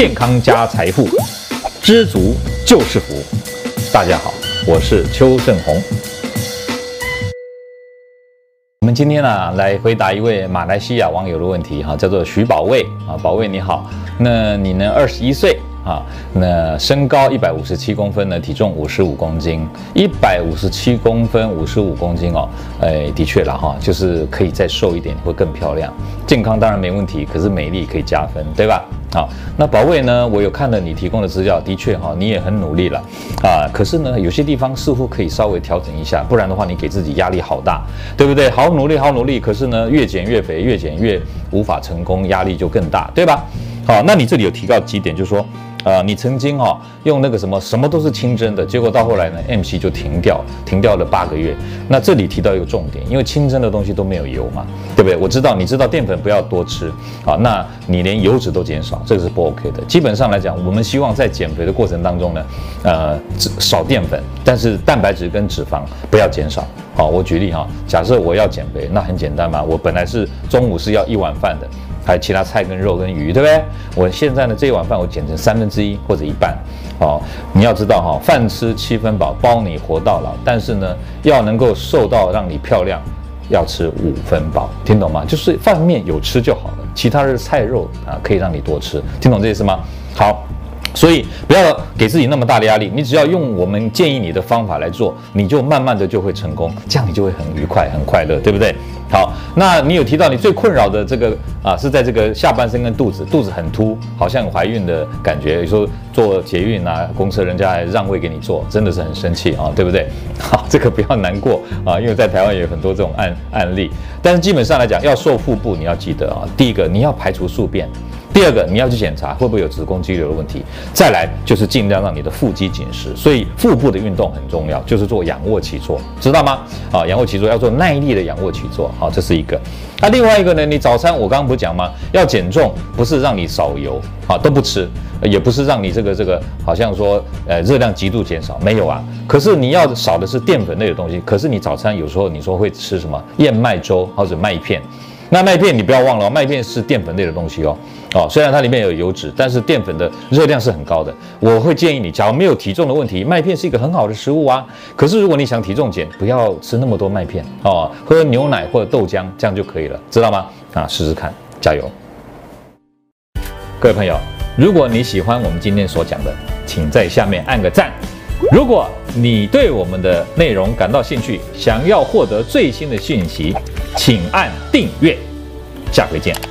健康加财富，知足就是福。大家好，我是邱胜洪。我们今天呢，来回答一位马来西亚网友的问题，哈，叫做徐保卫啊，保卫你好，那你呢，二十一岁。啊，那身高一百五十七公分呢，体重五十五公斤，一百五十七公分，五十五公斤哦，哎，的确啦哈，就是可以再瘦一点会更漂亮，健康当然没问题，可是美丽可以加分，对吧？好，那宝卫呢，我有看了你提供的资料，的确哈，你也很努力了啊，可是呢，有些地方似乎可以稍微调整一下，不然的话，你给自己压力好大，对不对？好努力，好努力，可是呢，越减越肥，越减越无法成功，压力就更大，对吧？好，那你这里有提到几点，就是说。呃，你曾经哈、用那个什么什么都是清蒸的，结果到后来呢，MC 就停掉，停掉了八个月。那这里提到一个重点，因为清蒸的东西都没有油嘛，对不对？我知道，你知道淀粉不要多吃，好，那你连油脂都减少，这个是不 OK 的。基本上来讲，我们希望在减肥的过程当中呢，呃，少淀粉，但是蛋白质跟脂肪不要减少。好，我举例哈，假设我要减肥，那很简单嘛，我本来是中午是要一碗饭的。还有其他菜跟肉跟鱼，对不对？我现在呢，这一碗饭我减成三分之一或者一半。好，你要知道哈，饭吃七分饱，包你活到老。但是呢，要能够瘦到让你漂亮，要吃五分饱，听懂吗？就是饭面有吃就好了，其他的菜肉啊可以让你多吃，听懂这意思吗？好。所以不要给自己那么大的压力，你只要用我们建议你的方法来做，你就慢慢的就会成功，这样你就会很愉快、很快乐，对不对？好，那你有提到你最困扰的这个啊，是在这个下半身跟肚子，肚子很凸，好像怀孕的感觉。有时候坐捷运啊、公车，人家还让位给你坐，真的是很生气啊，对不对？好，这个不要难过啊，因为在台湾也有很多这种案案例。但是基本上来讲，要瘦腹部，你要记得啊，第一个你要排除宿便。第二个，你要去检查会不会有子宫肌瘤的问题。再来就是尽量让你的腹肌紧实，所以腹部的运动很重要，就是做仰卧起坐，知道吗？啊，仰卧起坐要做耐力的仰卧起坐，好，这是一个。那另外一个呢？你早餐我刚刚不讲吗？要减重，不是让你少油啊，都不吃，也不是让你这个这个好像说呃热量极度减少，没有啊。可是你要少的是淀粉类的东西。可是你早餐有时候你说会吃什么燕麦粥或者麦片。那麦片你不要忘了哦，麦片是淀粉类的东西哦。哦，虽然它里面有油脂，但是淀粉的热量是很高的。我会建议你，假如没有体重的问题，麦片是一个很好的食物啊。可是如果你想体重减，不要吃那么多麦片哦，喝牛奶或者豆浆这样就可以了，知道吗？啊，试试看，加油！各位朋友，如果你喜欢我们今天所讲的，请在下面按个赞。如果你对我们的内容感到兴趣，想要获得最新的讯息，请按订阅。下回见。